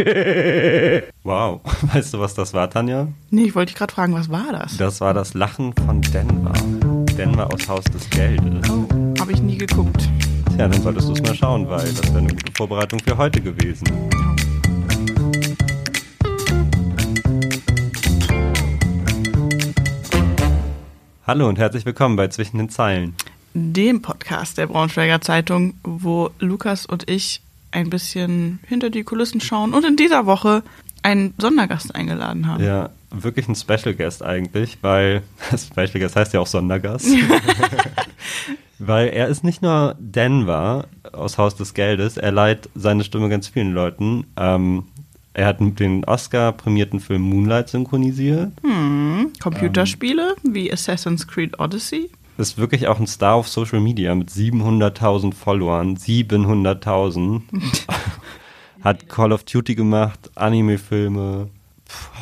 wow. Weißt du, was das war, Tanja? Nee, ich wollte dich gerade fragen, was war das? Das war das Lachen von Denver. Denver aus Haus des Geldes. Oh, habe ich nie geguckt. Tja, dann solltest du es mal schauen, weil das wäre eine gute Vorbereitung für heute gewesen. Hallo und herzlich willkommen bei Zwischen den Zeilen. Dem Podcast der Braunschweiger Zeitung, wo Lukas und ich ein bisschen hinter die Kulissen schauen und in dieser Woche einen Sondergast eingeladen haben. Ja, wirklich ein Special Guest eigentlich, weil Special Guest heißt ja auch Sondergast. weil er ist nicht nur Denver aus Haus des Geldes, er leiht seine Stimme ganz vielen Leuten. Ähm, er hat den Oscar-prämierten Film Moonlight synchronisiert. Hm, Computerspiele ähm, wie Assassin's Creed Odyssey. Ist wirklich auch ein Star auf Social Media mit 700.000 Followern. 700.000. hat Call of Duty gemacht, Anime-Filme,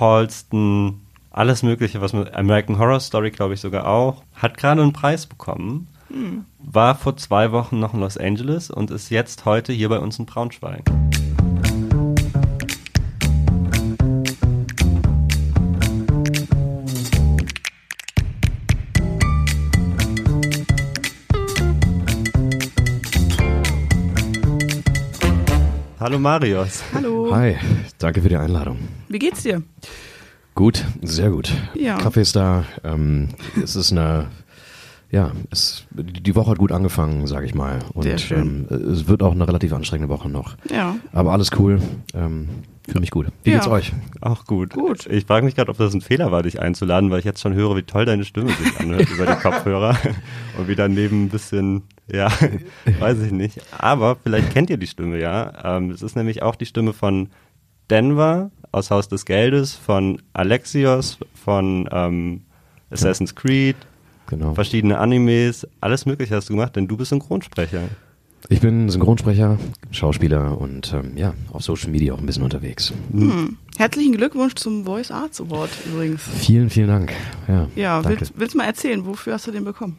Halston, alles Mögliche, was mit American Horror Story, glaube ich, sogar auch. Hat gerade einen Preis bekommen. Hm. War vor zwei Wochen noch in Los Angeles und ist jetzt heute hier bei uns in Braunschweig. Hallo Marius. Hallo. Hi, danke für die Einladung. Wie geht's dir? Gut, sehr gut. Ja. Kaffee ist da. Ähm, es ist eine, ja, es, die Woche hat gut angefangen, sage ich mal. Und Sehr schön. Ähm, es wird auch eine relativ anstrengende Woche noch. Ja. Aber alles cool. Ähm, Fühle mich gut. Wie Ja. geht's euch? Auch gut. Gut. Ich frage mich gerade, ob das ein Fehler war, dich einzuladen, weil ich jetzt schon höre, wie toll deine Stimme sich anhört über die Kopfhörer und wie daneben ein bisschen, ja, weiß ich nicht. Aber vielleicht kennt ihr die Stimme ja. Ähm, es ist nämlich auch die Stimme von Denver aus Haus des Geldes, von Alexios, von ähm, Assassin's Creed, Genau. verschiedene Animes, alles Mögliche hast du gemacht, denn du bist Synchronsprecher. Ich bin Synchronsprecher, Schauspieler und ähm, ja, auf Social Media auch ein bisschen unterwegs. Hm. Herzlichen Glückwunsch zum Voice Arts Award übrigens. Vielen, vielen Dank. Ja, Ja, willst, willst du mal erzählen, wofür hast du den bekommen?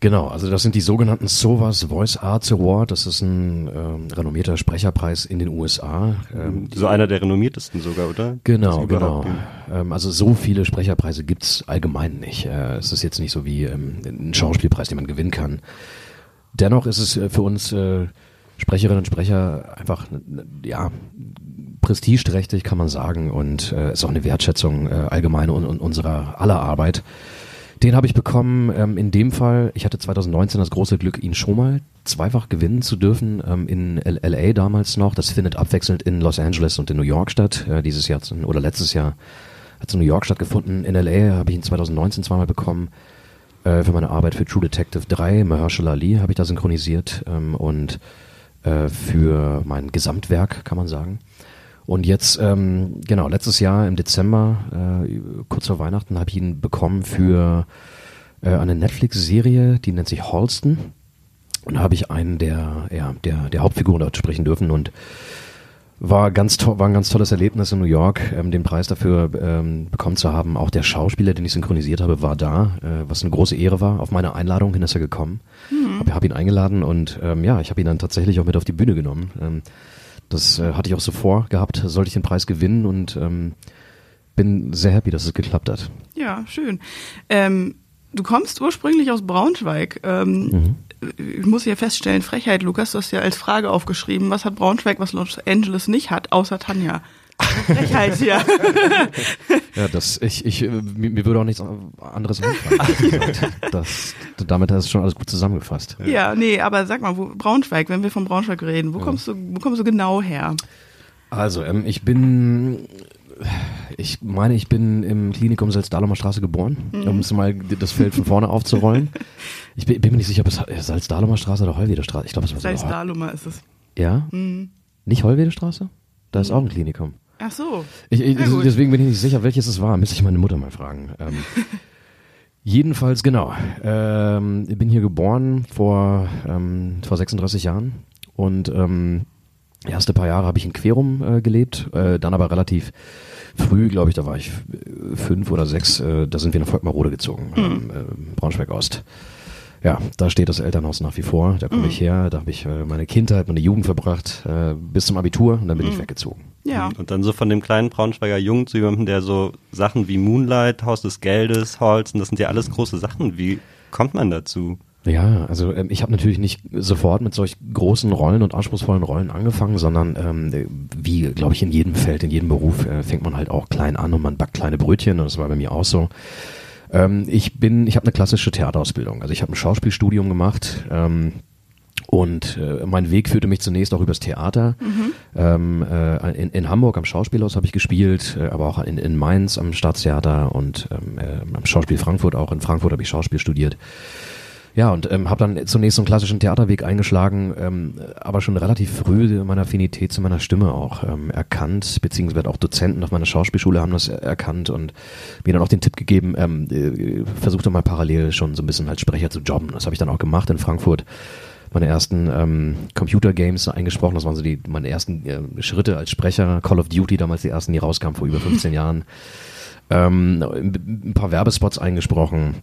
Genau, also das sind die sogenannten SOVAS Voice Arts Award. Das ist ein ähm, renommierter Sprecherpreis in den USA. Ähm, So einer der renommiertesten sogar, oder? Genau, genau. Ähm, also so viele Sprecherpreise gibt's allgemein nicht. Äh, es ist jetzt nicht so wie ähm, ein Schauspielpreis, den man gewinnen kann. Dennoch ist es äh, für uns äh, Sprecherinnen und Sprecher einfach ja prestigeträchtig, kann man sagen, und äh, ist auch eine Wertschätzung äh, allgemein un, un, unserer aller Arbeit. Den habe ich bekommen, ähm, in dem Fall, ich hatte 2019 das große Glück, ihn schon mal zweifach gewinnen zu dürfen, ähm, in LA damals noch. Das findet abwechselnd in Los Angeles und in New York statt. Äh, dieses Jahr oder letztes Jahr hat es in New York stattgefunden. In LA habe ich ihn 2019 zweimal bekommen. Äh, für meine Arbeit für True Detective 3, Mahershala Ali, habe ich da synchronisiert ähm, und äh, für mein Gesamtwerk, kann man sagen. Und jetzt, ähm, genau, letztes Jahr im Dezember, äh, kurz vor Weihnachten, habe ich ihn bekommen für äh, eine Netflix-Serie, die nennt sich Halston. Und da habe ich einen der, ja, der, der Hauptfiguren dort sprechen dürfen und war ganz war ein ganz tolles Erlebnis in New York, ähm, den Preis dafür ähm, bekommen zu haben. Auch der Schauspieler, den ich synchronisiert habe, war da, äh, was eine große Ehre war. Auf meine Einladung hin ist er gekommen. Hab, hab ihn eingeladen und ähm, ja, ich habe ihn dann tatsächlich auch mit auf die Bühne genommen. Ähm, das äh, hatte ich auch so vorgehabt, sollte ich den Preis gewinnen und ähm, bin sehr happy, dass es geklappt hat. Ja, schön. Ähm, du kommst ursprünglich aus Braunschweig. Ähm, Mhm. Ich muss hier feststellen, Frechheit, Lukas, du hast ja als Frage aufgeschrieben, was hat Braunschweig, was Los Angeles nicht hat, außer Tanja. Frechheit hier. Ja, das, ich, ich, äh, mir, mir würde auch nichts anderes einfallen. das, damit hast du schon alles gut zusammengefasst. ja, nee, aber sag mal, wo, Braunschweig, wenn wir von Braunschweig reden, wo kommst du, wo kommst du genau her? Also, ähm, ich bin, ich meine, ich bin im Klinikum Salzdahlomer Straße geboren, um es mal das Feld von vorne aufzurollen. Ich bin, bin mir nicht sicher, ob es Salzdahlomer Straße oder Hollweder Straße. Ich glaube, es war Salz sogar Hol- Dahlummer ist es. Ja? Nicht Hollweder Straße? Da ist auch ein Klinikum. Ach so. Ich, ich, deswegen bin ich nicht sicher, welches es war. Müsste ich meine Mutter mal fragen. Ähm, jedenfalls, genau. Ähm, ich bin hier geboren vor, ähm, vor 36 Jahren und ähm, erste paar Jahre habe ich in Querum äh, gelebt, äh, dann aber relativ früh, glaube ich, da war ich äh, fünf oder sechs, äh, da sind wir nach Volkmarode gezogen, ähm, äh, Braunschweig Ost. Ja, da steht das Elternhaus nach wie vor. Da komme Mhm. ich her, da habe ich äh, meine Kindheit, meine Jugend verbracht, äh, bis zum Abitur und dann bin ich weggezogen. Ja. Und dann so von dem kleinen Braunschweiger Jungen zu jemandem, der so Sachen wie Moonlight, Haus des Geldes, Holzen, das sind ja alles große Sachen. Wie kommt man dazu? Ja, also ähm, ich habe natürlich nicht sofort mit solch großen Rollen und anspruchsvollen Rollen angefangen, sondern ähm, wie, glaube ich, in jedem Feld, in jedem Beruf äh, fängt man halt auch klein an und man backt kleine Brötchen und das war bei mir auch so. Ähm, ich bin, ich habe eine klassische Theaterausbildung, also ich habe ein Schauspielstudium gemacht. Ähm, und äh, mein Weg führte mich zunächst auch übers Theater. Ähm, äh, in, in Hamburg am Schauspielhaus habe ich gespielt, äh, aber auch in, in Mainz am Staatstheater und ähm, äh, am Schauspiel Frankfurt auch. In Frankfurt habe ich Schauspiel studiert. Ja, und ähm, habe dann zunächst so einen klassischen Theaterweg eingeschlagen, ähm, aber schon relativ früh meine Affinität zu meiner Stimme auch ähm, erkannt, beziehungsweise auch Dozenten auf meiner Schauspielschule haben das er- erkannt und mir dann auch den Tipp gegeben, ähm, äh, versuchte mal parallel schon so ein bisschen als Sprecher zu jobben. Das habe ich dann auch gemacht in Frankfurt. Meine ersten ähm, Computer-Games eingesprochen, das waren so die meine ersten äh, Schritte als Sprecher. Call of Duty, damals die ersten, die rauskamen vor über 15 Jahren. Ähm, ein paar Werbespots eingesprochen.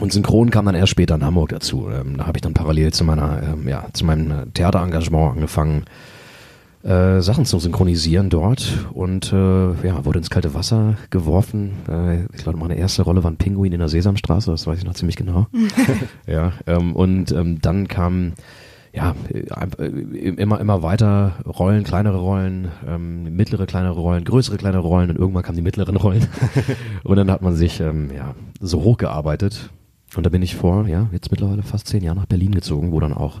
Und Synchron kam dann erst später in Hamburg dazu. Ähm, da habe ich dann parallel zu meiner, ähm, ja, zu meinem äh, Theaterengagement angefangen, äh, Sachen zu synchronisieren dort und äh, ja, wurde ins kalte Wasser geworfen. Äh, ich glaube, meine erste Rolle war ein Pinguin in der Sesamstraße, das weiß ich noch ziemlich genau. ja, ähm, und ähm, dann kam ja, äh, äh, immer, immer weiter Rollen, kleinere Rollen, ähm, mittlere, kleinere Rollen, größere, kleinere Rollen und irgendwann kamen die mittleren Rollen. und dann hat man sich ähm, ja, so hochgearbeitet. Und da bin ich vor, ja, jetzt mittlerweile fast zehn Jahren nach Berlin gezogen, wo dann auch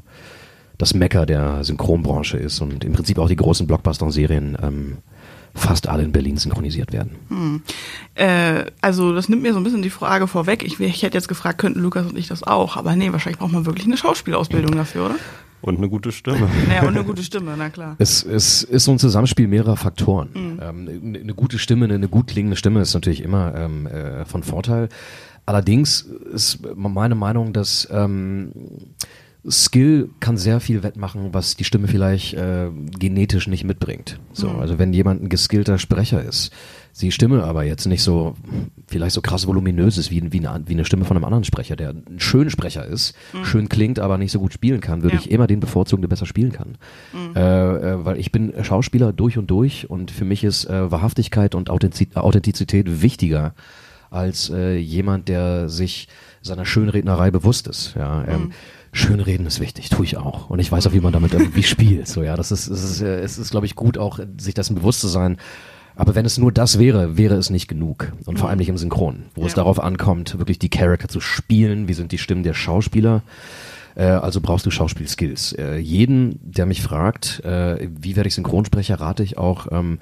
das Mecker der Synchronbranche ist und im Prinzip auch die großen Blockbuster-Serien ähm, fast alle in Berlin synchronisiert werden. Äh, also das nimmt mir so ein bisschen die Frage vorweg. Ich, ich hätte jetzt gefragt, könnten Lukas und ich das auch? Aber nee, wahrscheinlich braucht man wirklich eine Schauspielausbildung dafür, oder? Und eine gute Stimme. Naja, und eine gute Stimme, na klar. Es, es ist so ein Zusammenspiel mehrerer Faktoren. Ähm, eine, eine gute Stimme, eine, eine gut klingende Stimme ist natürlich immer ähm, äh, von Vorteil. Allerdings ist meine Meinung, dass ähm, Skill kann sehr viel wettmachen, was die Stimme vielleicht äh, genetisch nicht mitbringt. So, also wenn jemand ein geskillter Sprecher ist, die Stimme aber jetzt nicht so vielleicht so krass voluminös ist wie, wie, eine, wie eine Stimme von einem anderen Sprecher, der ein schön Sprecher ist, schön klingt, aber nicht so gut spielen kann, würde Ja. ich immer den bevorzugen, der besser spielen kann. Äh, äh, weil ich bin Schauspieler durch und durch und für mich ist äh, Wahrhaftigkeit und Authentiz Authentizität wichtiger als äh, jemand, der sich seiner Schönrednerei bewusst ist. Ja, ähm, Schönreden ist wichtig, tue ich auch. Und ich weiß auch, wie man damit irgendwie spielt. So, ja, das ist, es ist, äh, es ist, glaube ich, gut, auch sich dessen bewusst zu sein. Aber wenn es nur das wäre, wäre es nicht genug. Und vor allem nicht im Synchron, wo es Ja. darauf ankommt, wirklich die Charakter zu spielen. Wie sind die Stimmen der Schauspieler? Äh, also brauchst du Schauspielskills. Äh, jeden, der mich fragt, äh, wie werde ich Synchronsprecher, rate ich auch, ähm,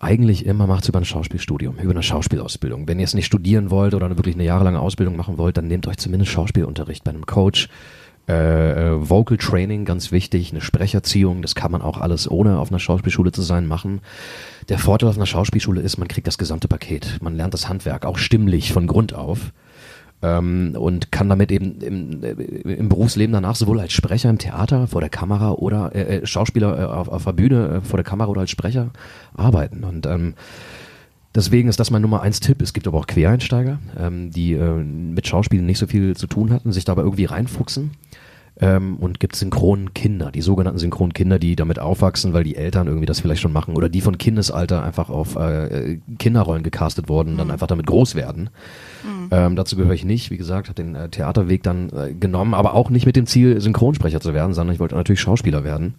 eigentlich immer macht's über ein Schauspielstudium, über eine Schauspielausbildung. Wenn ihr es nicht studieren wollt oder wirklich eine jahrelange Ausbildung machen wollt, dann nehmt euch zumindest Schauspielunterricht bei einem Coach. Äh, äh, Vocal Training, ganz wichtig, eine Sprecherziehung, das kann man auch alles ohne auf einer Schauspielschule zu sein machen. Der Vorteil auf einer Schauspielschule ist, man kriegt das gesamte Paket. Man lernt das Handwerk, auch stimmlich von Grund auf ähm, und kann damit eben im, äh, im Berufsleben danach sowohl als Sprecher im Theater vor der Kamera oder äh, äh, Schauspieler äh, auf, auf der Bühne äh, vor der Kamera oder als Sprecher arbeiten. Und ähm, deswegen ist das mein Nummer eins Tipp. Es gibt aber auch Quereinsteiger, ähm, die äh, mit Schauspielen nicht so viel zu tun hatten, sich dabei irgendwie reinfuchsen. Ähm, und gibt synchronen Kinder, die sogenannten synchronen Kinder, die damit aufwachsen, weil die Eltern irgendwie das vielleicht schon machen oder die von Kindesalter einfach auf äh, Kinderrollen gecastet wurden, dann einfach damit groß werden. Ähm, dazu gehöre ich nicht. Wie gesagt, habe den äh, Theaterweg dann äh, genommen, aber auch nicht mit dem Ziel, Synchronsprecher zu werden, sondern ich wollte natürlich Schauspieler werden.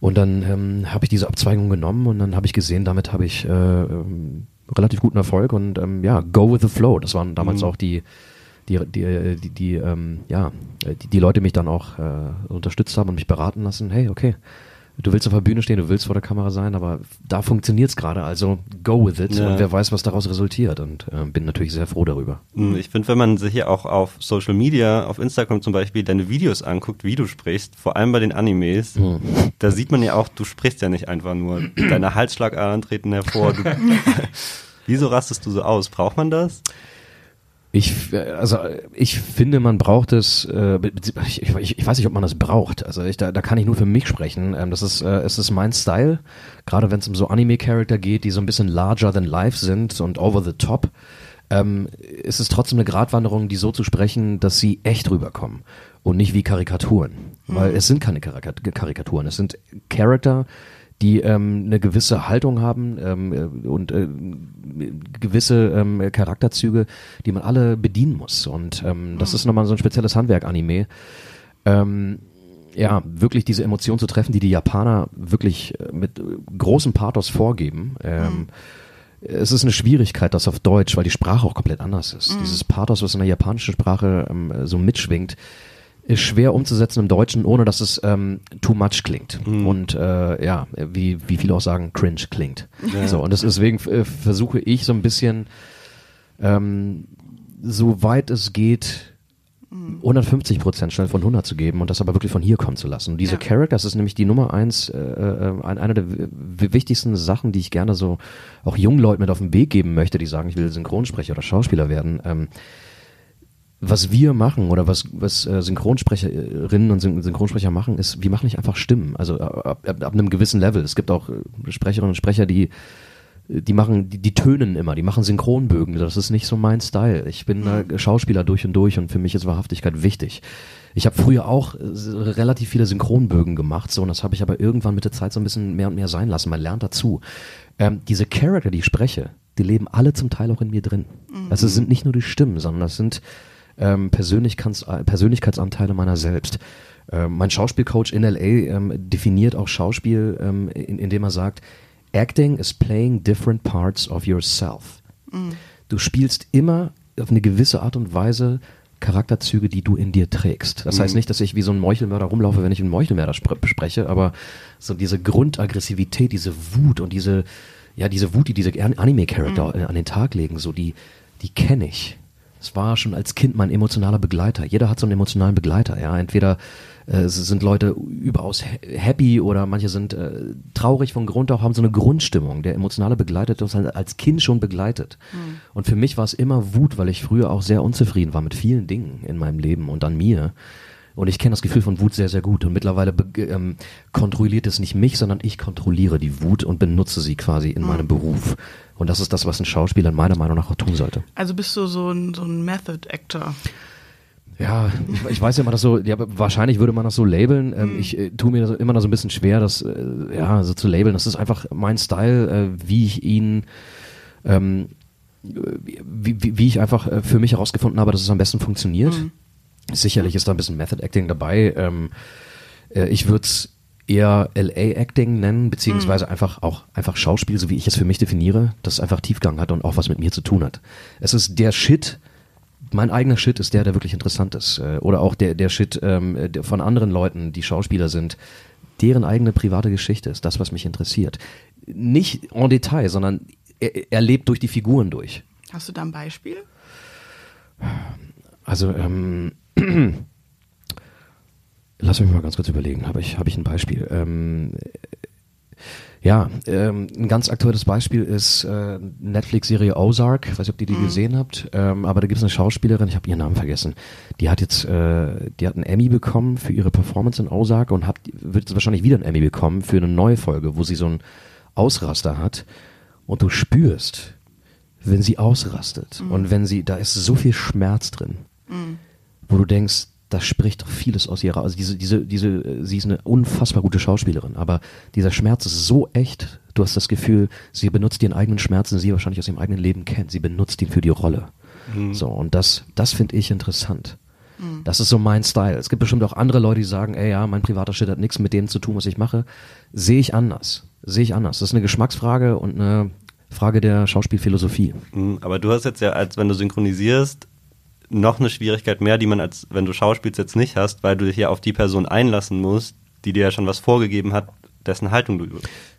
Und dann ähm, habe ich diese Abzweigung genommen und dann habe ich gesehen, damit habe ich äh, ähm, relativ guten Erfolg und ähm, ja, go with the flow. Das waren damals auch die die die die, die ähm, ja die, die Leute mich dann auch äh, unterstützt haben und mich beraten lassen. Hey, okay, du willst auf der Bühne stehen, du willst vor der Kamera sein, aber da funktioniert's gerade, also go with it Ja. und wer weiß, was daraus resultiert und äh, bin natürlich sehr froh darüber. Hm, Ich finde, wenn man sich hier auch auf Social Media, auf Instagram zum Beispiel, deine Videos anguckt, wie du sprichst, vor allem bei den Animes, da sieht man ja auch, du sprichst ja nicht einfach nur. Deine Halsschlagadern treten hervor. Du, wieso rastest du so aus? Braucht man das? Ich, also ich finde, man braucht es. Äh, ich, ich, ich weiß nicht, ob man das braucht. Also ich, da, da kann ich nur für mich sprechen. Ähm, das ist, äh, es ist mein Style. Gerade wenn es um so Anime-Charakter geht, die so ein bisschen larger than life sind und over the top. ähm, ist es trotzdem eine Gratwanderung, die so zu sprechen, dass sie echt rüberkommen und nicht wie Karikaturen. Weil es sind keine Karik Karikaturen, es sind Charakter, die ähm, eine gewisse Haltung haben ähm, äh, und äh, gewisse ähm, Charakterzüge, die man alle bedienen muss. Und ähm, das ist nochmal so ein spezielles Handwerk-Anime. Ähm, ja, wirklich diese Emotion zu treffen, die die Japaner wirklich äh, mit großem Pathos vorgeben. Ähm, Es ist eine Schwierigkeit, das auf Deutsch, weil die Sprache auch komplett anders ist. Dieses Pathos, was in der japanischen Sprache ähm, so mitschwingt, ist schwer umzusetzen im Deutschen, ohne dass es ähm, too much klingt. Und äh, ja, wie, wie viele auch sagen, cringe klingt. So, und das, deswegen äh, versuche ich so ein bisschen, ähm, so weit es geht, 150 Prozent schnell von 100 zu geben und das aber wirklich von hier kommen zu lassen. Und diese Ja. Characters ist nämlich die Nummer eins, äh, äh, ein- eine der wichtigsten Sachen, die ich gerne so auch jungen Leuten mit auf den Weg geben möchte, die sagen, ich will Synchronsprecher oder Schauspieler werden. Ähm, was wir machen oder was, was äh, Synchronsprecherinnen und Syn Synchronsprecher machen, ist, wir machen nicht einfach Stimmen. Also äh, ab, ab, ab einem gewissen Level. Es gibt auch äh, Sprecherinnen und Sprecher, die die machen, die, die tönen immer, die machen Synchronbögen. Das ist nicht so mein Style. Ich bin äh, Schauspieler durch und durch und für mich ist Wahrhaftigkeit wichtig. Ich habe früher auch relativ viele Synchronbögen gemacht, so und das habe ich aber irgendwann mit der Zeit so ein bisschen mehr und mehr sein lassen. Man lernt dazu. Ähm, diese Charakter, die ich spreche, die leben alle zum Teil auch in mir drin. Also es sind nicht nur die Stimmen, sondern das sind ähm, Persönlichkeits Persönlichkeitsanteile meiner selbst. Ähm, mein Schauspielcoach in LA ähm, definiert auch Schauspiel, ähm, in, indem er sagt, Acting is playing different parts of yourself. Du spielst immer auf eine gewisse Art und Weise Charakterzüge, die du in dir trägst. Das heißt nicht, dass ich wie so ein Meuchelmörder rumlaufe, wenn ich einen Meuchelmörder spr spreche, aber so diese Grundaggressivität, diese Wut und diese, ja, diese Wut, die diese An- Anime-Charakter äh, an den Tag legen, so die, die kenne ich. Es war schon als Kind mein emotionaler Begleiter. Jeder hat so einen emotionalen Begleiter, ja. Entweder äh, es sind Leute überaus ha- happy oder manche sind äh, traurig von Grund auf, haben so eine Grundstimmung. Der emotionale Begleiter hat uns halt als Kind schon begleitet. Und für mich war es immer Wut, weil ich früher auch sehr unzufrieden war mit vielen Dingen in meinem Leben und an mir. Und ich kenne das Gefühl von Wut sehr, sehr gut. Und mittlerweile ähm, kontrolliert es nicht mich, sondern ich kontrolliere die Wut und benutze sie quasi in meinem Beruf. Und das ist das, was ein Schauspieler meiner Meinung nach auch tun sollte. Also bist du so ein, so ein Method Actor. Ja, ich, weiß ja immer, das so, ja, wahrscheinlich würde man das so labeln. Ähm, Ich äh, tue mir das immer noch so ein bisschen schwer, das äh, ja so zu labeln. Das ist einfach mein Style, äh, wie ich ihn, ähm, wie, wie, wie ich einfach äh, für mich herausgefunden habe, dass es am besten funktioniert. Sicherlich ist da ein bisschen Method Acting dabei. Ähm, äh, ich würde es eher LA Acting nennen, beziehungsweise einfach auch einfach Schauspiel, so wie ich es für mich definiere, das einfach Tiefgang hat und auch was mit mir zu tun hat. Es ist der Shit, mein eigener Shit ist der, der wirklich interessant ist. Äh, Oder auch der, der Shit ähm, von anderen Leuten, die Schauspieler sind, deren eigene private Geschichte ist das, was mich interessiert. Nicht en Detail, sondern er, er lebt durch die Figuren durch. Hast du da ein Beispiel? Also, ähm, lass mich mal ganz kurz überlegen. Habe ich, habe ich ein Beispiel? Ähm, ja, ähm, ein ganz aktuelles Beispiel ist äh, Netflix-Serie Ozark. Ich weiß nicht, ob ihr die gesehen habt, ähm, aber da gibt es eine Schauspielerin, ich habe ihren Namen vergessen. Die hat jetzt, äh, die hat einen Emmy bekommen für ihre Performance in Ozark und hat, wird jetzt wahrscheinlich wieder einen Emmy bekommen für eine neue Folge, wo sie so einen Ausraster hat. Und du spürst, wenn sie ausrastet und wenn sie, da ist so viel Schmerz drin, wo du denkst, da spricht doch vieles aus ihrer, also diese, diese, diese, sie ist eine unfassbar gute Schauspielerin, aber dieser Schmerz ist so echt, du hast das Gefühl, sie benutzt ihren eigenen Schmerz, den sie wahrscheinlich aus ihrem eigenen Leben kennt, sie benutzt ihn für die Rolle. So, und das, das finde ich interessant. Das ist so mein Style. Es gibt bestimmt auch andere Leute, die sagen, ey ja, mein privater Shit hat nichts mit dem zu tun, was ich mache. Sehe ich anders. Sehe ich anders. Das ist eine Geschmacksfrage und eine Frage der Schauspielphilosophie. Mhm, Aber du hast jetzt ja, als wenn du synchronisierst, noch eine Schwierigkeit mehr, die man als wenn du schauspielst jetzt nicht hast, weil du dich ja auf die Person einlassen musst, die dir ja schon was vorgegeben hat, dessen Haltung du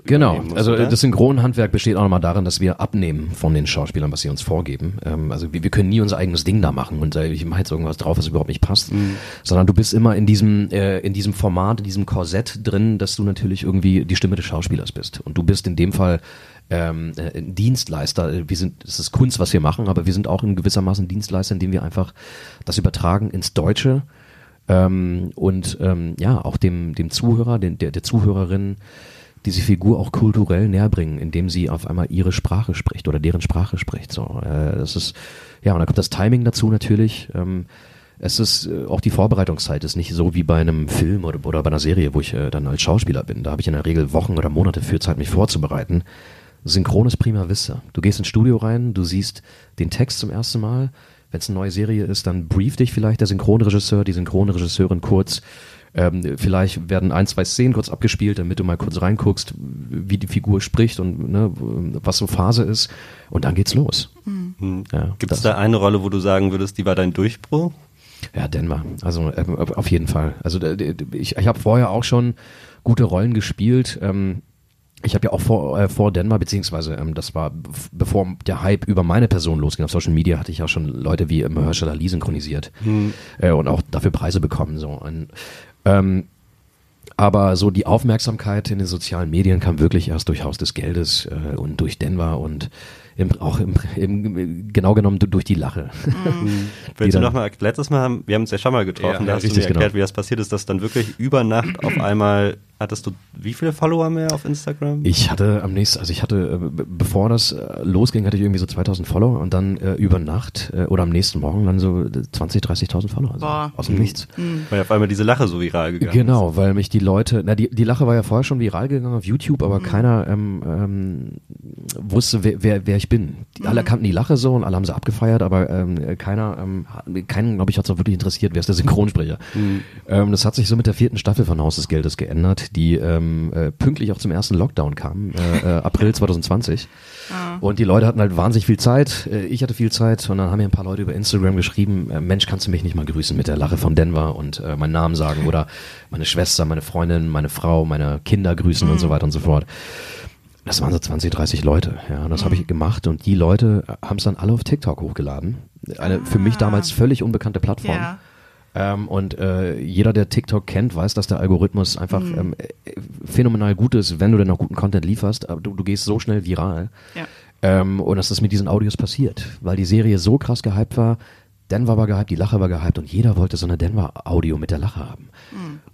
Genau, musst, also oder? das Synchronhandwerk besteht auch nochmal darin, dass wir abnehmen von den Schauspielern, was sie uns vorgeben. Ähm, also wir, wir können nie unser eigenes Ding da machen und äh, ich mache jetzt irgendwas drauf, was überhaupt nicht passt, sondern du bist immer in diesem äh, in diesem Format, in diesem Korsett drin, dass du natürlich irgendwie die Stimme des Schauspielers bist und du bist in dem Fall ähm, äh, Dienstleister. Wir sind, es ist Kunst, was wir machen, aber wir sind auch in gewissermaßen Dienstleister, indem wir einfach das übertragen ins Deutsche ähm, und ähm, ja auch dem dem Zuhörer, den, der der Zuhörerin diese Figur auch kulturell näher bringen, indem sie auf einmal ihre Sprache spricht oder deren Sprache spricht. So, äh, das ist ja und dann kommt das Timing dazu natürlich. Ähm, es ist äh, auch die Vorbereitungszeit ist nicht so wie bei einem Film oder, oder bei einer Serie, wo ich äh, dann als Schauspieler bin. Da habe ich in der Regel Wochen oder Monate für Zeit, mich vorzubereiten. Synchron ist prima vista. Du gehst ins Studio rein, du siehst den Text zum ersten Mal. Wenn es eine neue Serie ist, dann brief dich vielleicht der Synchronregisseur, die Synchronregisseurin kurz. Ähm, vielleicht werden ein, zwei Szenen kurz abgespielt, damit du mal kurz reinguckst, wie die Figur spricht und ne, was so Phase ist. Und dann geht's los. Hm. Ja, Gibt es da eine Rolle, wo du sagen würdest, die war dein Durchbruch? Ja, Denver. Also äh, auf jeden Fall. Also äh, ich, ich habe vorher auch schon gute Rollen gespielt. Ähm, ich habe ja auch vor, äh, vor Denver, beziehungsweise ähm, das war bevor der Hype über meine Person losging auf Social Media, hatte ich ja schon Leute wie ähm, Herschel Ali synchronisiert äh, und auch dafür Preise bekommen. So. Und, ähm, aber so die Aufmerksamkeit in den sozialen Medien kam wirklich erst durch Haus des Geldes äh, und durch Denver und im, auch im, im, genau genommen du- durch die Lache. Willst du dann- noch mal, letztes Mal haben, wir haben uns ja schon mal getroffen, Ja, da ja, hast du richtig, mir erklärt, genau. wie das passiert ist, dass dann wirklich über Nacht auf einmal, hattest du wie viele Follower mehr auf Instagram? Ich hatte am nächsten, also ich hatte, äh, be- bevor das äh, losging, hatte ich irgendwie so 2000 Follower und dann äh, über Nacht äh, oder am nächsten Morgen dann so äh, 20, 30.000 Follower. Also Boah. aus dem Nichts. Weil auf einmal diese Lache so viral gegangen Genau, weil mich die Leute, na die, die Lache war ja vorher schon viral gegangen auf YouTube, aber keiner ähm, ähm, wusste, wer, wer, wer ich bin. Die, alle kannten die Lache so und alle haben sie abgefeiert, aber ähm, keiner, ähm, keinen, glaube ich, hat es auch wirklich interessiert, wer ist der Synchronsprecher. Ähm, das hat sich so mit der vierten Staffel von Haus des Geldes geändert, die ähm, äh, pünktlich auch zum ersten Lockdown kam, äh, äh, April 2020. Und die Leute hatten halt wahnsinnig viel Zeit. Äh, Ich hatte viel Zeit und dann haben mir ein paar Leute über Instagram geschrieben, äh, Mensch, kannst du mich nicht mal grüßen mit der Lache von Denver und äh, meinen Namen sagen oder meine Schwester, meine Freundin, meine Frau, meine Kinder grüßen und so weiter und so fort. Das waren so 20, 30 Leute. Ja, und das habe ich gemacht und die Leute haben es dann alle auf TikTok hochgeladen. Eine für mich damals völlig unbekannte Plattform. Ja. Ähm, und äh, jeder, der TikTok kennt, weiß, dass der Algorithmus einfach ähm, äh, phänomenal gut ist, wenn du denn noch guten Content lieferst. Aber du, du gehst so schnell viral. Ja. Ähm, und das ist mit diesen Audios passiert, weil die Serie so krass gehypt war. Denver war gehypt, die Lache war gehypt und jeder wollte so eine Denver-Audio mit der Lache haben.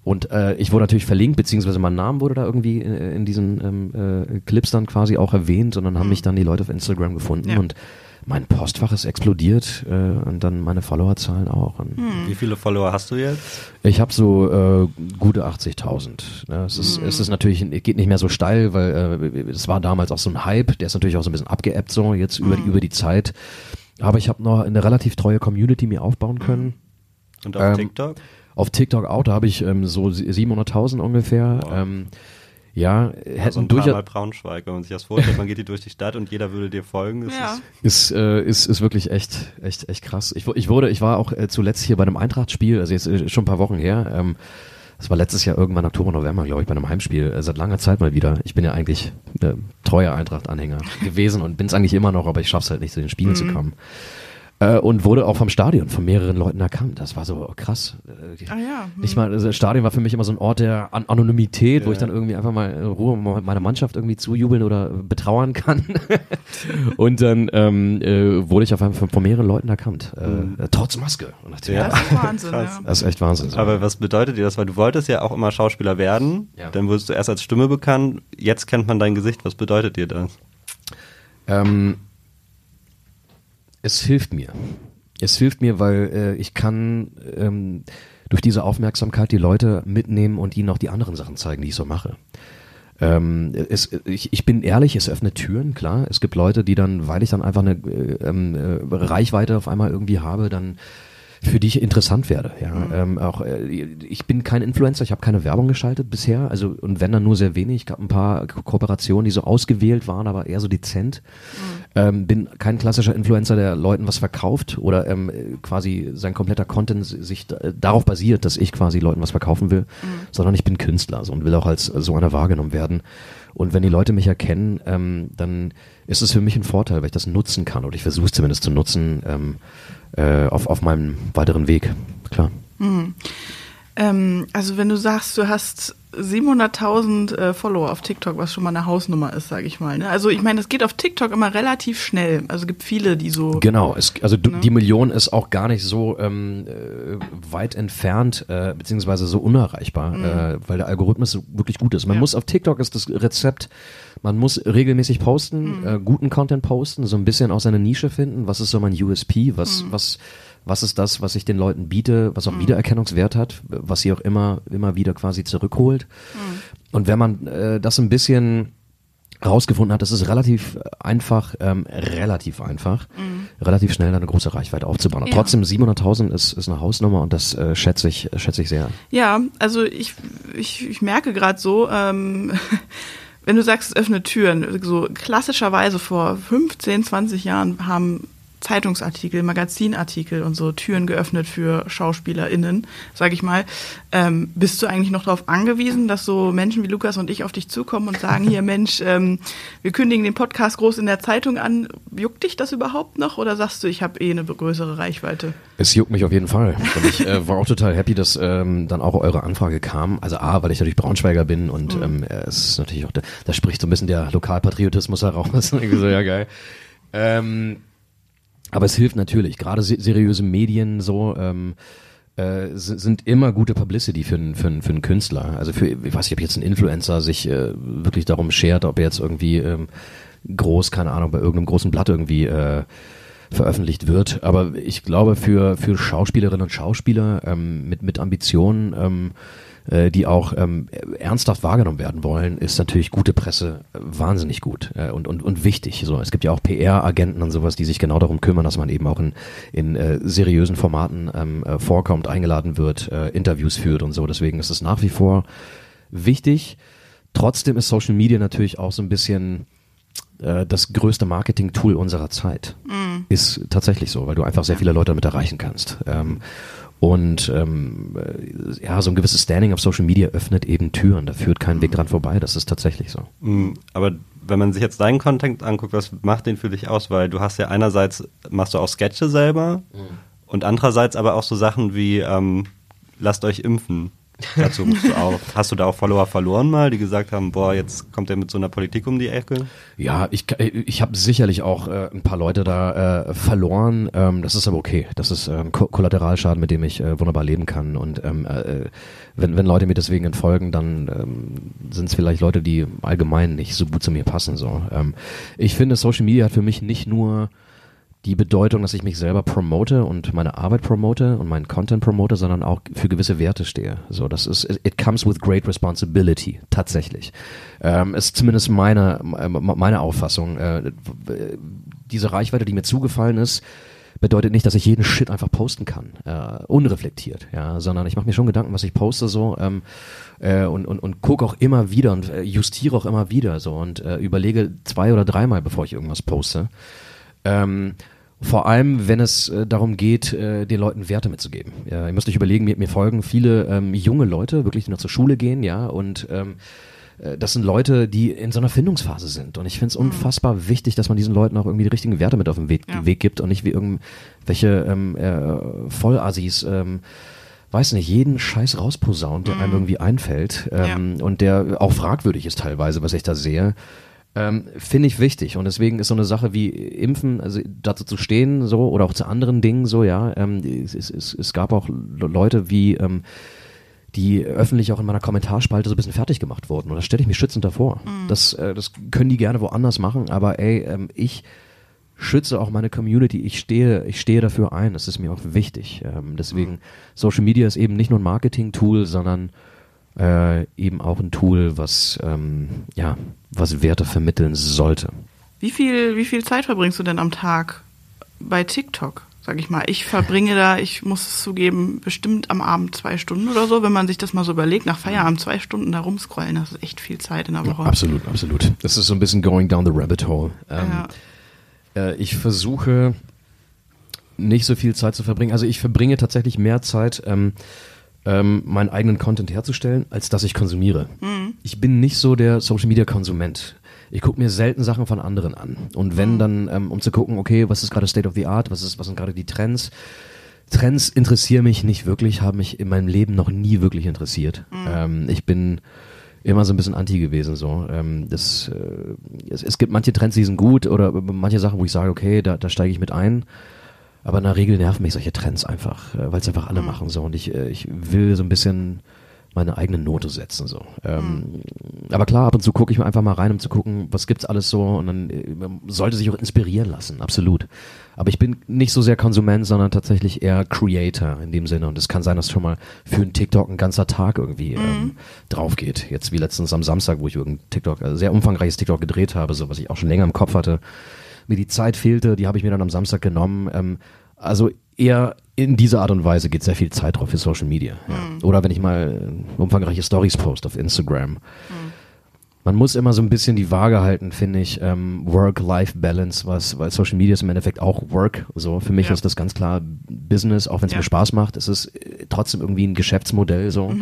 Und äh, ich wurde natürlich verlinkt, beziehungsweise mein Name wurde da irgendwie äh, in diesen ähm, äh, Clips dann quasi auch erwähnt und dann haben mich dann die Leute auf Instagram gefunden Ja. und mein Postfach ist explodiert äh, und dann meine Followerzahlen auch. Und Wie viele Follower hast du jetzt? ich habe so äh, gute 80.000. Ne? Es, ist, es ist natürlich, geht nicht mehr so steil, weil äh, es war damals auch so ein Hype, der ist natürlich auch so ein bisschen abgeebbt so jetzt über, die, über die Zeit. Aber ich habe noch eine relativ treue Community mir aufbauen können. Und auf Ähm, TikTok? Auf TikTok auch, da habe ich ähm, so 700.000 ungefähr. Wow. Ähm, ja, Also hätten ein paar durchaus, Mal Braunschweig, wenn man sich das vorstellt, man geht hier durch die Stadt und jeder würde dir folgen. Das Ja. ist, ist, äh, ist, ist wirklich echt, echt, echt krass. Ich, ich wurde, ich war auch äh, zuletzt hier bei einem Eintracht-Spiel, also jetzt äh, schon ein paar Wochen her. Ähm, das war letztes Jahr irgendwann Oktober, November, glaube ich, bei einem Heimspiel. Äh, seit langer Zeit mal wieder. Ich bin ja eigentlich äh, treuer Eintracht-Anhänger gewesen und bin es eigentlich immer noch, aber ich schaff's halt nicht, zu den Spielen zu kommen. Äh, und wurde auch vom Stadion von mehreren Leuten erkannt. Das war so krass. Äh, Ah ja. hm. nicht mal, also das Stadion war für mich immer so ein Ort der An Anonymität, wo Ja. ich dann irgendwie einfach mal in Ruhe meiner Mannschaft irgendwie zujubeln oder betrauern kann. und dann ähm, äh, wurde ich auf einmal von, von mehreren Leuten erkannt, äh, äh, trotz Maske. Und dachte, Ja. Das ist Wahnsinn. Das ist echt Wahnsinn. so. aber was bedeutet dir das? Weil du wolltest ja auch immer Schauspieler werden. Ja. Dann wurdest du erst als Stimme bekannt. Jetzt kennt man dein Gesicht. Was bedeutet dir das? Ähm, es hilft mir. Es hilft mir, weil äh, ich kann ähm, durch diese Aufmerksamkeit die Leute mitnehmen und ihnen auch die anderen Sachen zeigen, die ich so mache. Ähm, es, ich, ich bin ehrlich, es öffnet Türen, klar. Es gibt Leute, die dann, weil ich dann einfach eine äh, ähm, äh, Reichweite auf einmal irgendwie habe, dann für die ich interessant werde. Ja, ähm, auch äh, ich bin kein Influencer, ich habe keine Werbung geschaltet bisher, also und wenn dann nur sehr wenig. gab ein paar Ko Kooperationen, die so ausgewählt waren, aber eher so dezent. Ähm, bin kein klassischer Influencer, der Leuten was verkauft oder ähm, äh, quasi sein kompletter Content sich darauf basiert, dass ich quasi Leuten was verkaufen will, sondern ich bin Künstler so, und will auch als so einer wahrgenommen werden. Und wenn die Leute mich erkennen, ähm, dann ist es für mich ein Vorteil, weil ich das nutzen kann oder ich versuche es zumindest zu nutzen ähm, äh, auf, auf meinem weiteren Weg. Klar. Ähm, also wenn du sagst, du hast 700.000 äh, Follower auf TikTok, was schon mal eine Hausnummer ist, sage ich mal. Ne? Also ich meine, es geht auf TikTok immer relativ schnell. Also es gibt viele, die so. Genau, es, also ne? die Million ist auch gar nicht so ähm, äh, weit entfernt, äh, beziehungsweise so unerreichbar, mhm. äh, weil der Algorithmus wirklich gut ist. Man ja. muss auf TikTok ist das Rezept, man muss regelmäßig posten, mhm. äh, guten Content posten, so ein bisschen auch seine Nische finden. Was ist so mein USP? Was, mhm. was was ist das, was ich den Leuten biete, was auch mhm. Wiedererkennungswert hat, was sie auch immer, immer wieder quasi zurückholt. Mhm. Und wenn man äh, das ein bisschen rausgefunden hat, das ist relativ einfach, ähm, relativ einfach, mhm. relativ schnell eine große Reichweite aufzubauen. Ja. Trotzdem 700.000 ist, ist eine Hausnummer und das äh, schätze ich, schätze ich sehr. Ja, also ich, ich, ich merke gerade so, ähm, wenn du sagst, es öffnet Türen, so klassischerweise vor 15, 20 Jahren haben Zeitungsartikel, Magazinartikel und so Türen geöffnet für SchauspielerInnen, sage ich mal. Ähm, bist du eigentlich noch darauf angewiesen, dass so Menschen wie Lukas und ich auf dich zukommen und sagen, hier Mensch, ähm, wir kündigen den Podcast groß in der Zeitung an. Juckt dich das überhaupt noch oder sagst du, ich habe eh eine größere Reichweite? Es juckt mich auf jeden Fall. Und ich äh, war auch total happy, dass ähm, dann auch eure Anfrage kam. Also A, weil ich natürlich Braunschweiger bin und mhm. ähm, es ist natürlich auch, da, spricht so ein bisschen der Lokalpatriotismus heraus. so, ja geil. Ähm, aber es hilft natürlich, gerade seriöse Medien so ähm, äh, sind immer gute Publicity für, einen für, für einen Künstler. Also für, ich weiß nicht, ob jetzt ein Influencer sich äh, wirklich darum schert, ob er jetzt irgendwie ähm, groß, keine Ahnung, bei irgendeinem großen Blatt irgendwie äh, veröffentlicht wird. Aber ich glaube, für, für Schauspielerinnen und Schauspieler ähm, mit, mit Ambitionen ähm, äh, die auch ähm, ernsthaft wahrgenommen werden wollen, ist natürlich gute Presse wahnsinnig gut äh, und, und, und wichtig. So, es gibt ja auch PR-Agenten und sowas, die sich genau darum kümmern, dass man eben auch in, in äh, seriösen Formaten ähm, äh, vorkommt, eingeladen wird, äh, Interviews führt und so. Deswegen ist es nach wie vor wichtig. Trotzdem ist Social Media natürlich auch so ein bisschen äh, das größte Marketing-Tool unserer Zeit. Mm. Ist tatsächlich so, weil du einfach sehr viele Leute damit erreichen kannst. Ähm, und ähm, äh, ja, so ein gewisses Standing auf Social Media öffnet eben Türen. Da führt kein Weg dran vorbei. Das ist tatsächlich so. Mm, aber wenn man sich jetzt deinen Content anguckt, was macht den für dich aus? Weil du hast ja einerseits, machst du auch Sketche selber mhm. und andererseits aber auch so Sachen wie, ähm, lasst euch impfen. Dazu musst du auch. Hast du da auch Follower verloren mal, die gesagt haben, boah, jetzt kommt er mit so einer Politik um die Ecke? Ja, ich, ich habe sicherlich auch äh, ein paar Leute da äh, verloren. Ähm, das ist aber okay. Das ist ähm, Ko Kollateralschaden, mit dem ich äh, wunderbar leben kann. Und ähm, äh, wenn, wenn Leute mir deswegen entfolgen, dann ähm, sind es vielleicht Leute, die allgemein nicht so gut zu mir passen. So. Ähm, ich finde, Social Media hat für mich nicht nur die Bedeutung, dass ich mich selber promote und meine Arbeit promote und meinen Content promote, sondern auch für gewisse Werte stehe. So, das ist, it comes with great responsibility, tatsächlich. Ähm, ist zumindest meine, meine Auffassung. Äh, diese Reichweite, die mir zugefallen ist, bedeutet nicht, dass ich jeden Shit einfach posten kann, äh, unreflektiert, ja, sondern ich mache mir schon Gedanken, was ich poste so ähm, äh, und, und, und gucke auch immer wieder und äh, justiere auch immer wieder so und äh, überlege zwei oder dreimal, bevor ich irgendwas poste. Ähm, vor allem, wenn es äh, darum geht, äh, den Leuten Werte mitzugeben. Ja, ihr müsst euch überlegen, mir, mir folgen viele ähm, junge Leute, wirklich, die noch zur Schule gehen, ja, und ähm, äh, das sind Leute, die in so einer Findungsphase sind. Und ich finde es mhm. unfassbar wichtig, dass man diesen Leuten auch irgendwie die richtigen Werte mit auf den Weg, ja. Weg gibt und nicht wie irgendwelche ähm, äh, Vollassis, ähm, weiß nicht, jeden Scheiß rausposaunt, der mhm. einem irgendwie einfällt ähm, ja. und der auch fragwürdig ist teilweise, was ich da sehe. Ähm, Finde ich wichtig und deswegen ist so eine Sache wie Impfen, also dazu zu stehen, so oder auch zu anderen Dingen, so ja. Ähm, es, es, es gab auch Leute wie ähm, die öffentlich auch in meiner Kommentarspalte so ein bisschen fertig gemacht wurden und da stelle ich mich schützend davor. Mhm. Das, äh, das können die gerne woanders machen, aber ey, ähm, ich schütze auch meine Community. Ich stehe, ich stehe dafür ein. Das ist mir auch wichtig. Ähm, deswegen, mhm. Social Media ist eben nicht nur ein Marketing-Tool, sondern äh, eben auch ein Tool, was ähm, ja was Werte vermitteln sollte. Wie viel, wie viel Zeit verbringst du denn am Tag bei TikTok? Sag ich mal, ich verbringe da, ich muss es zugeben, bestimmt am Abend zwei Stunden oder so, wenn man sich das mal so überlegt, nach Feierabend zwei Stunden da rumscrollen, das ist echt viel Zeit in der Woche. Ja, absolut, absolut. Das ist so ein bisschen going down the rabbit hole. Ähm, ja. äh, ich versuche nicht so viel Zeit zu verbringen. Also ich verbringe tatsächlich mehr Zeit ähm, ähm, meinen eigenen Content herzustellen, als dass ich konsumiere. Mhm. Ich bin nicht so der Social Media Konsument. Ich gucke mir selten Sachen von anderen an. Und wenn mhm. dann, ähm, um zu gucken, okay, was ist gerade State of the Art, was ist, was sind gerade die Trends, Trends interessieren mich nicht wirklich, haben mich in meinem Leben noch nie wirklich interessiert. Ähm, ich bin immer so ein bisschen anti gewesen. So, ähm, das, äh, es, es gibt manche Trends, die sind gut oder manche Sachen, wo ich sage, okay, da, da steige ich mit ein. Aber in der Regel nerven mich solche Trends einfach, äh, weil es einfach alle machen so. Und ich, äh, ich will so ein bisschen meine eigene Note setzen so. Ähm, Aber klar, ab und zu gucke ich mir einfach mal rein, um zu gucken, was gibt's alles so. Und dann äh, man sollte sich auch inspirieren lassen, absolut. Aber ich bin nicht so sehr Konsument, sondern tatsächlich eher Creator in dem Sinne. Und es kann sein, dass schon mal für einen TikTok ein ganzer Tag irgendwie ähm, drauf geht. Jetzt wie letztens am Samstag, wo ich irgendein TikTok, also sehr umfangreiches TikTok gedreht habe, so was ich auch schon länger im Kopf hatte mir die Zeit fehlte, die habe ich mir dann am Samstag genommen. Ähm, also eher in dieser Art und Weise geht sehr viel Zeit drauf für Social Media. Ja. Oder wenn ich mal äh, umfangreiche Stories post auf Instagram. Man muss immer so ein bisschen die Waage halten, finde ich, ähm, Work-Life-Balance, was, weil Social Media ist im Endeffekt auch Work. So für mich Ja. ist das ganz klar Business, auch wenn es Ja. mir Spaß macht. Es ist äh, trotzdem irgendwie ein Geschäftsmodell so.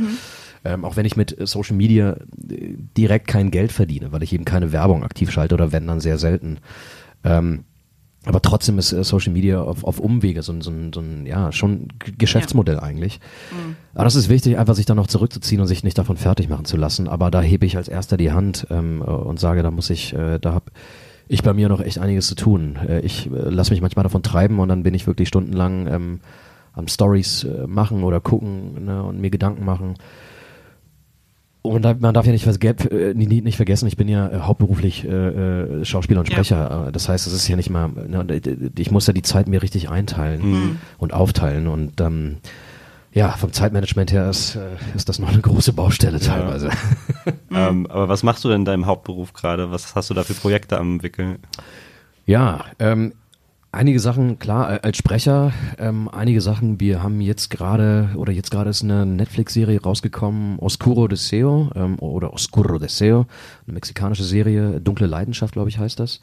Ähm, auch wenn ich mit äh, Social Media direkt kein Geld verdiene, weil ich eben keine Werbung aktiv schalte oder wenn dann sehr selten. Ähm, aber trotzdem ist äh, Social Media auf, auf Umwege so ein, so ein, so ein ja, schon Geschäftsmodell eigentlich. Aber das ist wichtig, einfach sich dann noch zurückzuziehen und sich nicht davon fertig machen zu lassen. Aber da hebe ich als erster die Hand ähm, äh, und sage, da muss ich, äh, da hab ich bei mir noch echt einiges zu tun. Äh, ich äh, lasse mich manchmal davon treiben und dann bin ich wirklich stundenlang ähm, am Stories machen oder gucken ne, und mir Gedanken machen. Und man darf ja nicht, äh, nicht vergessen, ich bin ja äh, hauptberuflich äh, äh, Schauspieler und Ja. Sprecher. Äh, Das heißt, es ist ja nicht mal, ne, ich muss ja die Zeit mir richtig einteilen und aufteilen. Und ähm, ja, vom Zeitmanagement her ist, äh, ist das noch eine große Baustelle teilweise. Ähm, aber was machst du denn in deinem Hauptberuf gerade? Was hast du da für Projekte am Wickeln? Ja, ähm, einige Sachen, klar, als Sprecher, ähm, einige Sachen, wir haben jetzt gerade, oder jetzt gerade ist eine Netflix-Serie rausgekommen, Oscuro Deseo, ähm, oder Oscuro Deseo, eine mexikanische Serie, Dunkle Leidenschaft, glaube ich, heißt das.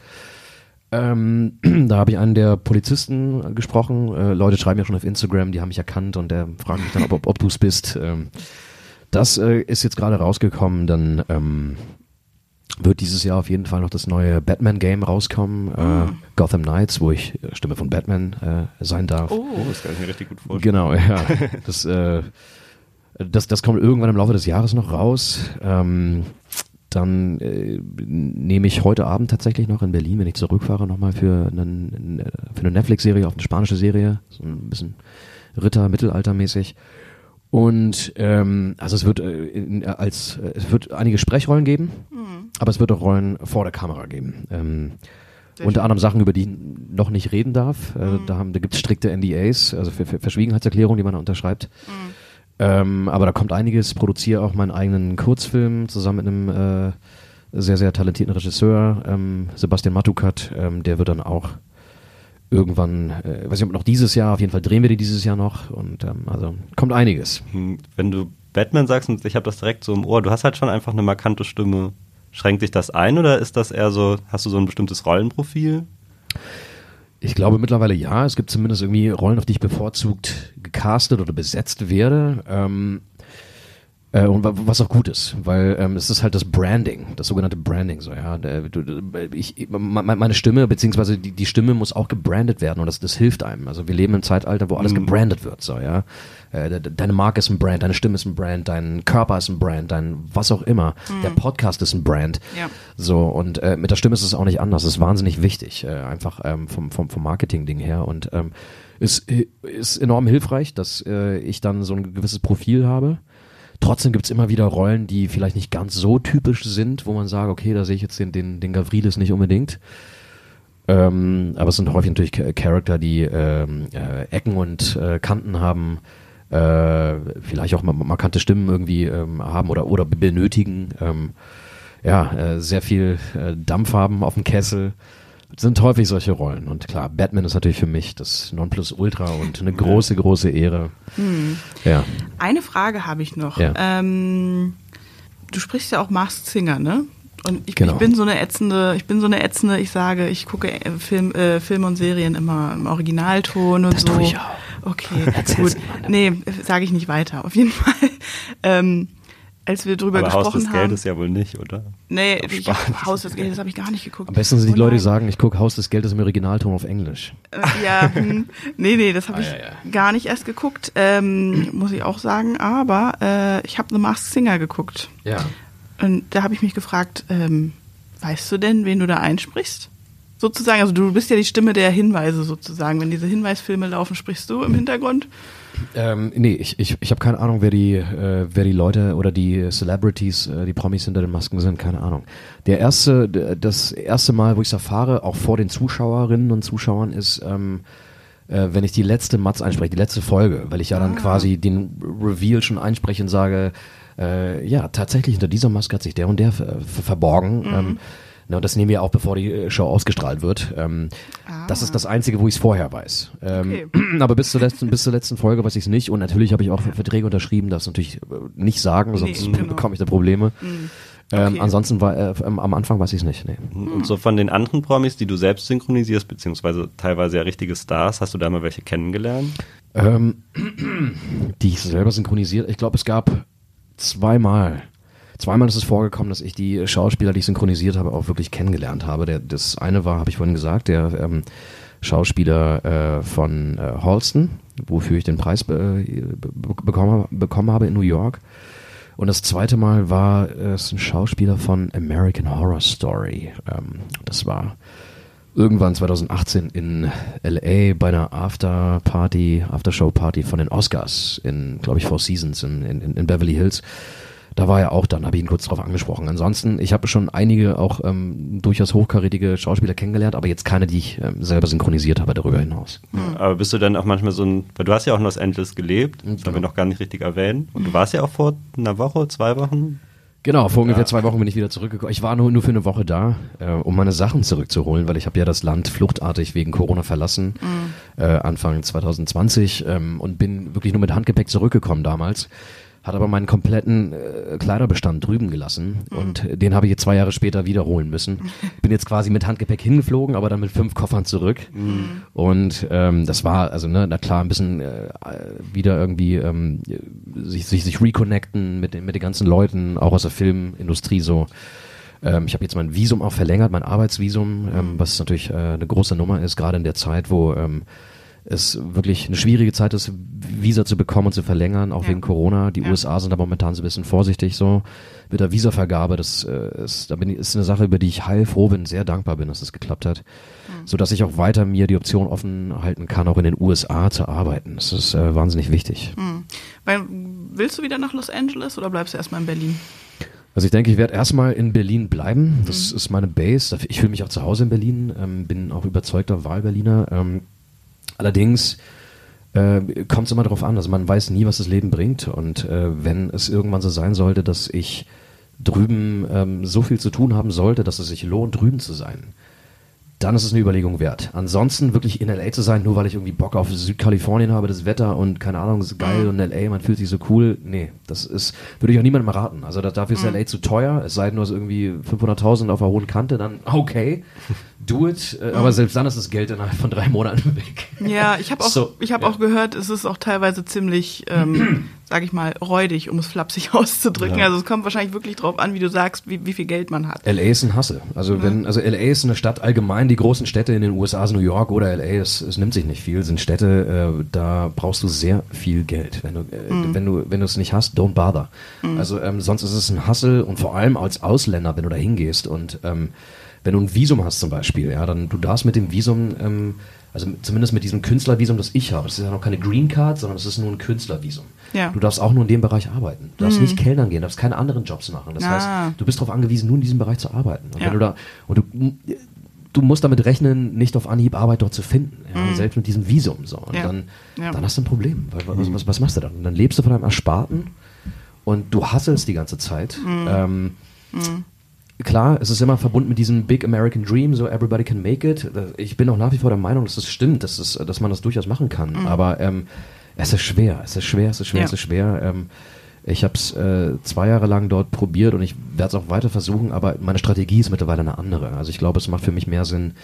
Ähm, da habe ich einen der Polizisten gesprochen. Äh, Leute schreiben ja schon auf Instagram, die haben mich erkannt und der fragen mich dann, ob, ob, ob du es bist. Ähm, das äh, ist jetzt gerade rausgekommen. Dann ähm, wird dieses Jahr auf jeden Fall noch das neue Batman-Game rauskommen, äh, Gotham Knights, wo ich äh, Stimme von Batman äh, sein darf. Oh, das kann ich mir richtig gut vorstellen. Genau, ja. Das, äh, das, das kommt irgendwann im Laufe des Jahres noch raus. Ähm, dann äh, nehme ich heute Abend tatsächlich noch in Berlin, wenn ich zurückfahre, nochmal für, einen, für eine Netflix-Serie, auf eine spanische Serie, so ein bisschen Ritter, Mittelaltermäßig. Und ähm, also es wird äh, in, als äh, es wird einige Sprechrollen geben, aber es wird auch Rollen vor der Kamera geben. Ähm, unter anderem Sachen, über die ich noch nicht reden darf. Äh, Da, haben, da gibt es strikte NDAs, also für, für Verschwiegenheitserklärungen, die man unterschreibt. Ähm, aber da kommt einiges. Produziere auch meinen eigenen Kurzfilm zusammen mit einem äh, sehr, sehr talentierten Regisseur, ähm, Sebastian Matukat. Ähm, der wird dann auch irgendwann, äh, weiß nicht, ob noch dieses Jahr, auf jeden Fall drehen wir die dieses Jahr noch. Und ähm, also kommt einiges. Hm, Wenn du Batman sagst und ich habe das direkt so im Ohr, du hast halt schon einfach eine markante Stimme. Schränkt dich das ein oder ist das eher so, hast du so ein bestimmtes Rollenprofil? Ich glaube mittlerweile ja. Es gibt zumindest irgendwie Rollen, auf die ich bevorzugt gecastet oder besetzt werde. Ähm, äh, und wa- was auch gut ist, weil ähm, es ist halt das Branding, das sogenannte Branding. So, ja. Ich, me- meine Stimme, beziehungsweise die, die Stimme muss auch gebrandet werden und das, das hilft einem. Also wir leben im Zeitalter, wo alles gebrandet wird. So, ja. Äh, de- de- Deine Marke ist ein Brand, deine Stimme ist ein Brand, dein Körper ist ein Brand, dein was auch immer. Der Podcast ist ein Brand. Ja. So, und äh, mit der Stimme ist es auch nicht anders. Es ist wahnsinnig wichtig, äh, einfach ähm, vom, vom, vom Marketing-Ding her. Und ähm, es äh, ist enorm hilfreich, dass äh, ich dann so ein gewisses Profil habe. Trotzdem gibt's immer wieder Rollen, die vielleicht nicht ganz so typisch sind, wo man sagt, okay, da sehe ich jetzt den, den, den Gavrilis nicht unbedingt. Ähm, aber es sind häufig natürlich Cha- Charakter, die ähm, äh, Ecken und äh, Kanten haben, äh, vielleicht auch markante Stimmen irgendwie ähm, haben oder, oder benötigen. Ähm, ja, äh, sehr viel äh, Dampf haben auf dem Kessel. Sind häufig solche Rollen. Und klar, Batman ist natürlich für mich das Nonplusultra und eine große, große Ehre. Ja. Eine Frage habe ich noch. Ja. Ähm, du sprichst ja auch Masked Singer, ne? Und ich, Genau. ich bin so eine ätzende, ich bin so eine ätzende, ich sage, ich gucke äh, Film, äh, Filme und Serien immer im Originalton und Das so. tue ich auch. Okay, gut. Nee, sage ich nicht weiter. Auf jeden Fall. Ähm, als wir drüber Aber gesprochen Haus des haben. Geldes ja wohl nicht, oder? Nee, ich hab, Haus des Geldes habe ich gar nicht geguckt. Am besten sind die Oh Leute, die sagen, ich gucke Haus des Geldes im Originalton auf Englisch. Äh, ja, hm, nee, nee, das habe Ah, ich ja, ja. gar nicht erst geguckt, ähm, muss ich auch sagen. Aber äh, ich habe The Masked Singer geguckt. Ja. Und da habe ich mich gefragt, ähm, weißt du denn, wen du da einsprichst? Sozusagen, also du bist ja die Stimme der Hinweise sozusagen. Wenn diese Hinweisfilme laufen, sprichst du im Hintergrund? Ähm, nee, ich, ich, ich habe keine Ahnung, wer die, äh, wer die Leute oder die Celebrities, äh, die Promis hinter den Masken sind, keine Ahnung. Der erste, das erste Mal, wo ich es erfahre, auch vor den Zuschauerinnen und Zuschauern, ist, ähm, äh, wenn ich die letzte Matz einspreche, die letzte Folge, weil ich ja dann quasi den Reveal schon einspreche und sage, äh, ja, tatsächlich hinter dieser Maske hat sich der und der ver ver verborgen. Ähm, na, und das nehmen wir auch, bevor die äh, Show ausgestrahlt wird. Ähm, Das ist das Einzige, wo ich es vorher weiß. Ähm, Aber bis zur letzten, bis zur letzten Folge weiß ich es nicht. Und natürlich habe ich auch Verträge unterschrieben, das natürlich äh, nicht sagen, sonst genau. bekomme ich da Probleme. Ähm, Okay. ansonsten war äh, am am Anfang weiß ich es nicht. Nee. Und so von den anderen Promis, die du selbst synchronisierst, beziehungsweise teilweise ja richtige Stars, hast du da mal welche kennengelernt? Ähm, die ich selber synchronisiert. Ich glaube, es gab zweimal. Zweimal ist es vorgekommen, dass ich die Schauspieler, die ich synchronisiert habe, auch wirklich kennengelernt habe. Der, das eine war, habe ich vorhin gesagt, der ähm, Schauspieler äh, von äh, Halston, wofür ich den Preis be be bekommen, bekommen habe in New York. Und das zweite Mal war es ein Schauspieler von American Horror Story. Ähm, das war irgendwann 2018 in LA bei einer After-Party, After-Show-Party von den Oscars in, glaube ich, Four Seasons in, in, in Beverly Hills. Da war er auch dann, habe ich ihn kurz drauf angesprochen. Ansonsten, ich habe schon einige auch ähm, durchaus hochkarätige Schauspieler kennengelernt, aber jetzt keine, die ich ähm, selber synchronisiert habe darüber hinaus. Aber bist du dann auch manchmal so ein, weil du hast ja auch in Los Angeles gelebt, das haben wir noch gar nicht richtig erwähnt. Und du warst ja auch vor einer Woche, zwei Wochen. Genau, vor ungefähr zwei Wochen bin ich wieder zurückgekommen. Ich war nur, nur für eine Woche da, äh, um meine Sachen zurückzuholen, weil ich habe ja das Land fluchtartig wegen Corona verlassen, äh, Anfang 2020 ähm, und bin wirklich nur mit Handgepäck zurückgekommen damals. Hat aber meinen kompletten äh, Kleiderbestand drüben gelassen und den habe ich jetzt zwei Jahre später wiederholen müssen. Bin jetzt quasi mit Handgepäck hingeflogen, aber dann mit fünf Koffern zurück. Und ähm, das war, also ne, na klar, ein bisschen äh, wieder irgendwie ähm, sich, sich, sich reconnecten mit den, mit den ganzen Leuten, auch aus der Filmindustrie so. Ähm, ich habe jetzt mein Visum auch verlängert, mein Arbeitsvisum, ähm, was natürlich äh, eine große Nummer ist, gerade in der Zeit, wo ähm, es wirklich eine schwierige Zeit ist, Visa zu bekommen und zu verlängern, auch Ja. wegen Corona. Die Ja. USA sind da momentan so ein bisschen vorsichtig so mit der Visavergabe. Das äh, ist, da bin ich, ist eine Sache, über die ich heilfroh bin, sehr dankbar bin, dass es geklappt hat, so dass ich auch weiter mir die Option offen halten kann, auch in den USA zu arbeiten. Das ist äh, wahnsinnig wichtig. Hm. Weil, willst du wieder nach Los Angeles oder bleibst du erstmal in Berlin? Also ich denke, ich werde erstmal in Berlin bleiben. Das ist meine Base. Ich fühle mich auch zu Hause in Berlin, ähm, bin auch überzeugter Wahlberliner. Ähm, allerdings äh, kommt es immer darauf an. Also man weiß nie, was das Leben bringt. Und äh, wenn es irgendwann so sein sollte, dass ich drüben ähm, so viel zu tun haben sollte, dass es sich lohnt, drüben zu sein, dann ist es eine Überlegung wert. Ansonsten wirklich in LA zu sein, nur weil ich irgendwie Bock auf Südkalifornien habe, das Wetter und keine Ahnung, ist geil und LA, man fühlt sich so cool. Nee, das ist, würde ich auch niemandem raten. Also da, dafür ist LA zu teuer, es sei denn, du hast irgendwie 500.000 auf der hohen Kante, dann okay, do it. Äh, Aber selbst dann ist das Geld innerhalb von drei Monaten weg. Ja, ich habe auch, So, ich hab ja. auch gehört, es ist auch teilweise ziemlich, ähm, sag ich mal, räudig, um es flapsig auszudrücken. Ja. Also es kommt wahrscheinlich wirklich drauf an, wie du sagst, wie, wie viel Geld man hat. LA ist ein Hassel. Also wenn, also LA ist eine Stadt allgemein, die großen Städte in den USA sind New York oder LA, es, es nimmt sich nicht viel, sind Städte, äh, da brauchst du sehr viel Geld. Wenn du, äh, wenn du, wenn du es nicht hast, don't bother. Also ähm, sonst ist es ein Hassel und vor allem als Ausländer, wenn du da hingehst und ähm, wenn du ein Visum hast zum Beispiel, ja, dann du darfst mit dem Visum, ähm, also zumindest mit diesem Künstlervisum, das ich habe, das ist ja noch keine Green Card, sondern es ist nur ein Künstlervisum. Ja. Du darfst auch nur in dem Bereich arbeiten. Du darfst nicht Kellnern gehen, darfst keine anderen Jobs machen. Das Ah. heißt, du bist darauf angewiesen, nur in diesem Bereich zu arbeiten. Und Ja. du da und du du musst damit rechnen, nicht auf Anhieb Arbeit dort zu finden, ja, selbst mit diesem Visum so. Und dann, dann hast du ein Problem. Was, was, was machst du dann? Und dann lebst du von deinem Ersparten und du hasselst die ganze Zeit. Ähm, Klar, es ist immer verbunden mit diesem Big American Dream, so everybody can make it. Ich bin auch nach wie vor der Meinung, dass das stimmt, dass, es, dass man das durchaus machen kann. Aber ähm, es ist schwer, es ist schwer, es ist schwer, Ja. es ist schwer. Ähm, ich habe es äh, zwei Jahre lang dort probiert und ich werde es auch weiter versuchen, aber meine Strategie ist mittlerweile eine andere. Also ich glaube, es macht für mich mehr Sinn,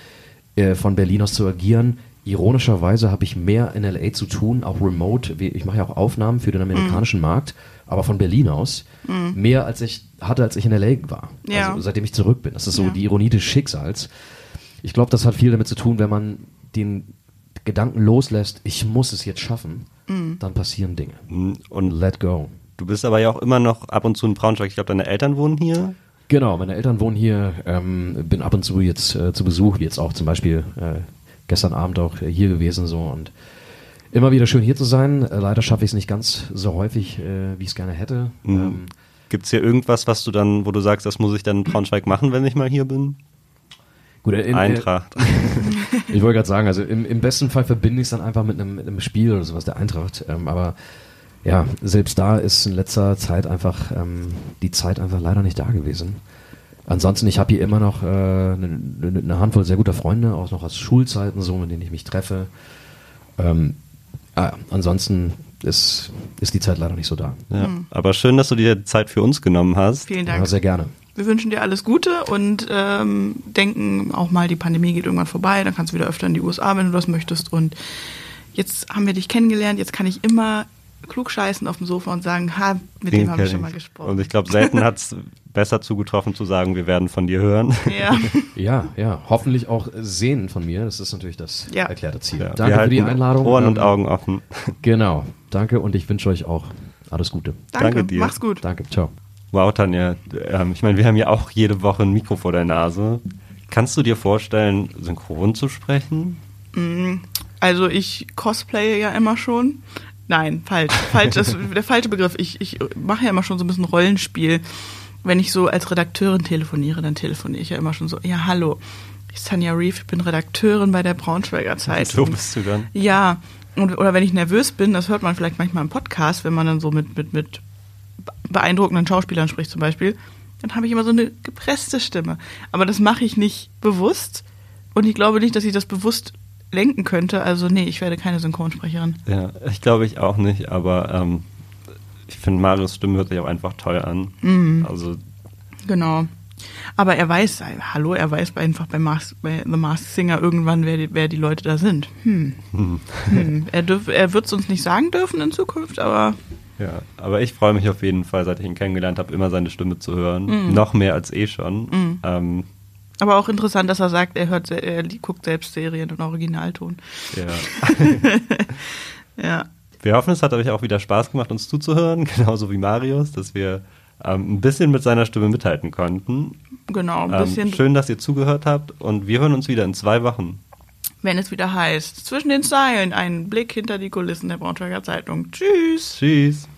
äh, von Berlin aus zu agieren, ironischerweise habe ich mehr in LA zu tun, auch remote. Wie- Ich mache ja auch Aufnahmen für den amerikanischen Markt, aber von Berlin aus. Mehr als ich hatte, als ich in LA war. Ja. Also seitdem ich zurück bin. Das ist so Ja. die Ironie des Schicksals. Ich glaube, das hat viel damit zu tun, wenn man den Gedanken loslässt, ich muss es jetzt schaffen, dann passieren Dinge. Mhm. Und Let go. du bist aber ja auch immer noch ab und zu in Braunschweig. Ich glaube, deine Eltern wohnen hier. Genau, meine Eltern wohnen hier, ähm, bin ab und zu jetzt äh, zu Besuch, jetzt auch zum Beispiel äh, gestern Abend auch hier gewesen so und immer wieder schön hier zu sein. Äh, leider schaffe ich es nicht ganz so häufig, äh, wie ich es gerne hätte. Ähm, Gibt es hier irgendwas, was du dann, wo du sagst, das muss ich dann in Braunschweig machen, wenn ich mal hier bin? gut, äh, in, Eintracht. Ich wollte gerade sagen, also im, im besten Fall verbinde ich es dann einfach mit einem, mit einem Spiel oder sowas der Eintracht. Ähm, aber ja, selbst da ist in letzter Zeit einfach ähm, die Zeit einfach leider nicht da gewesen. Ansonsten, ich habe hier immer noch äh, eine, eine eine Handvoll sehr guter Freunde, auch noch aus Schulzeiten, so mit denen ich mich treffe. Ähm, ah, ansonsten ist, ist die Zeit leider nicht so da. ja. Aber schön, dass du dir Zeit für uns genommen hast. Vielen Ja, Dank. sehr gerne. Wir wünschen dir alles Gute und ähm, denken auch mal, die Pandemie geht irgendwann vorbei, dann kannst du wieder öfter in die USA, wenn du das möchtest. Und jetzt haben wir dich kennengelernt, jetzt kann ich immer klug scheißen auf dem Sofa und sagen, ha, mit Den dem habe ich schon mal gesprochen. Und ich glaube, selten hat es besser zugetroffen zu sagen, wir werden von dir hören. ja. Ja, ja, hoffentlich auch sehen von mir. Das ist natürlich das Ja. erklärte Ziel. Ja, Danke für die Einladung. Ohren und Ähm, Augen offen. Genau, danke und ich wünsche euch auch alles Gute. Danke, Danke dir. mach's gut. Danke, ciao. Wow, Tanja, ähm, ich meine, wir haben ja auch jede Woche ein Mikro vor der Nase. Kannst du dir vorstellen, synchron zu sprechen? Also ich cosplaye ja immer schon. Nein, falsch. Falsch, das ist der falsche Begriff. Ich, ich mache ja immer schon so ein bisschen Rollenspiel. Wenn ich so als Redakteurin telefoniere, dann telefoniere ich ja immer schon so, ja, hallo, ich bin Tanja Reef, ich bin Redakteurin bei der Braunschweiger Zeitung. So bist du dann. Ja, und, oder wenn ich nervös bin, das hört man vielleicht manchmal im Podcast, wenn man dann so mit, mit, mit beeindruckenden Schauspielern spricht zum Beispiel, dann habe ich immer so eine gepresste Stimme. Aber das mache ich nicht bewusst und ich glaube nicht, dass ich das bewusst lenken könnte. Also nee, ich werde keine Synchronsprecherin. Ja, ich glaube ich auch nicht, aber ähm, ich finde, Marius Stimme hört sich auch einfach toll an. Mhm. Also, Genau. Aber er weiß, äh, hallo, er weiß einfach bei, Mas bei The Masked Singer irgendwann, wer die, wer die Leute da sind. Hm. Hm. Er, dürf, er wird es uns nicht sagen dürfen in Zukunft, aber ja, aber ich freue mich auf jeden Fall, seit ich ihn kennengelernt habe, immer seine Stimme zu hören. Mhm. Noch mehr als eh schon. Ähm, Aber auch interessant, dass er sagt, er hört, er guckt selbst Serien in Originalton. ja. Ja. Wir hoffen, es hat euch auch wieder Spaß gemacht, uns zuzuhören, genauso wie Marius, dass wir ähm, ein bisschen mit seiner Stimme mithalten konnten. Genau, ein Ähm, bisschen, schön, dass ihr zugehört habt und wir hören uns wieder in zwei Wochen. wenn es wieder heißt, zwischen den Zeilen, ein Blick hinter die Kulissen der Braunschweiger Zeitung. Tschüss. Tschüss.